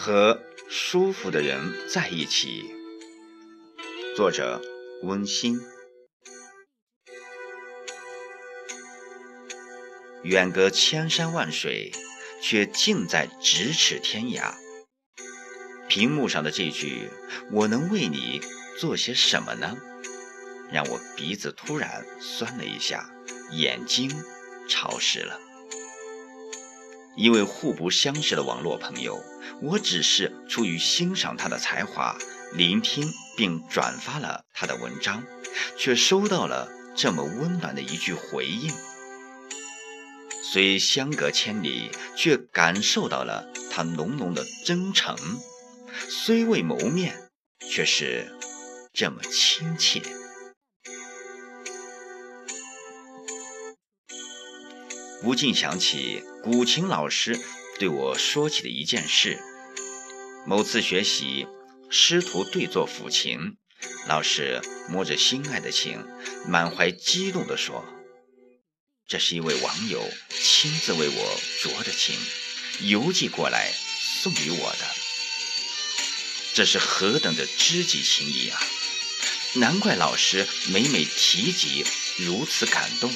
和舒服的人在一起。作者：温馨。远隔千山万水，却近在咫尺天涯。屏幕上的这句“我能为你做些什么呢？”让我鼻子突然酸了一下，眼睛潮湿了。一位互不相识的网络朋友，我只是出于欣赏他的才华，聆听并转发了他的文章，却收到了这么温暖的一句回应。虽相隔千里，却感受到了他浓浓的真诚；虽未谋面，却是这么亲切。不禁想起古琴老师对我说起的一件事。某次学习，师徒对坐抚琴，老师摸着心爱的琴，满怀激动地说：“这是一位网友亲自为我琢的琴，邮寄过来送予我的。这是何等的知己情谊啊！难怪老师每每提及，如此感动。”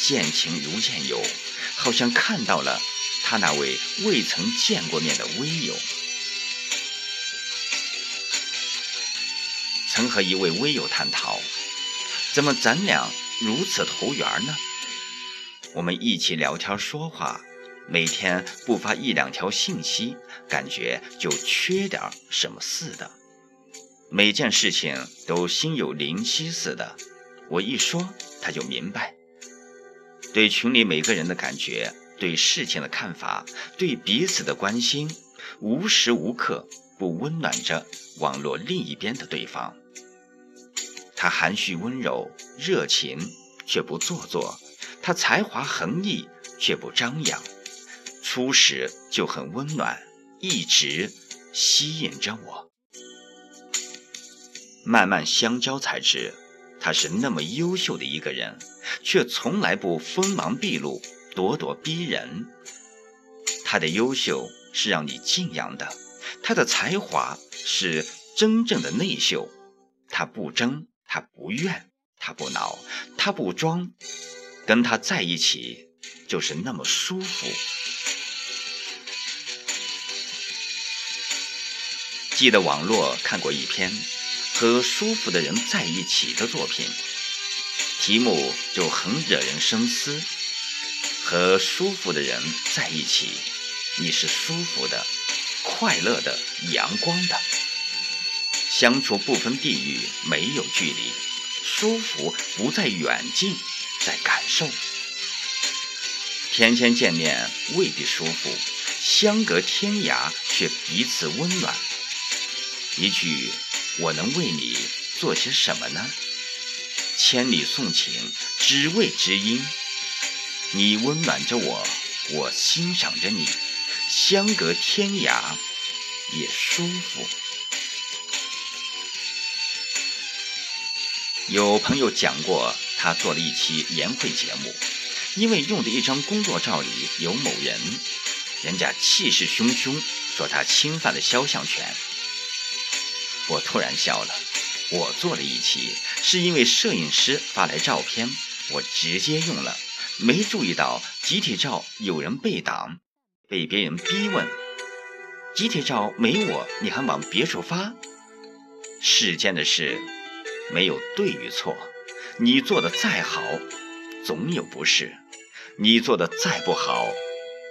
见情如见友，好像看到了他那位未曾见过面的微友。曾和一位微友探讨，怎么咱俩如此投缘呢？我们一起聊天说话，每天不发一两条信息，感觉就缺点什么似的。每件事情都心有灵犀似的，我一说他就明白。对群里每个人的感觉，对事情的看法，对彼此的关心，无时无刻不温暖着网络另一边的对方。他含蓄温柔、热情，却不做作；他才华横溢，却不张扬。初始就很温暖，一直吸引着我。慢慢相交才知。他是那么优秀的一个人，却从来不锋芒毕露、咄咄逼人。他的优秀是让你敬仰的，他的才华是真正的内秀。他不争，他不怨，他不恼，他不装，跟他在一起就是那么舒服。记得网络看过一篇。和舒服的人在一起的作品，题目就很惹人深思。和舒服的人在一起，你是舒服的、快乐的、阳光的，相处不分地域，没有距离，舒服不在远近，在感受。天天见面未必舒服，相隔天涯却彼此温暖。一句。我能为你做些什么呢？千里送情，只为知音。你温暖着我，我欣赏着你，相隔天涯也舒服。有朋友讲过，他做了一期言会节目，因为用的一张工作照里有某人，人家气势汹汹，说他侵犯了肖像权。我突然笑了。我做了一期，是因为摄影师发来照片，我直接用了，没注意到集体照有人被挡，被别人逼问：集体照没我，你还往别处发？世间的事没有对与错，你做的再好，总有不是；你做的再不好，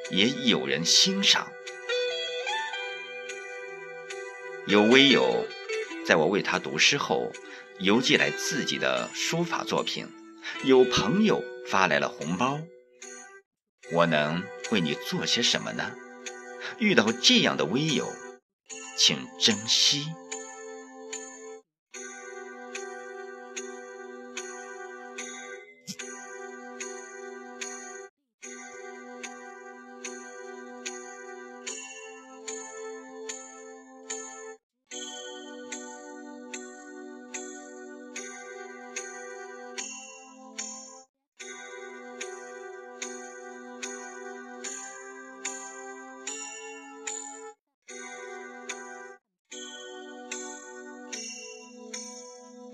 也有人欣赏。有微友。在我为他读诗后，邮寄来自己的书法作品，有朋友发来了红包。我能为你做些什么呢？遇到这样的微友，请珍惜。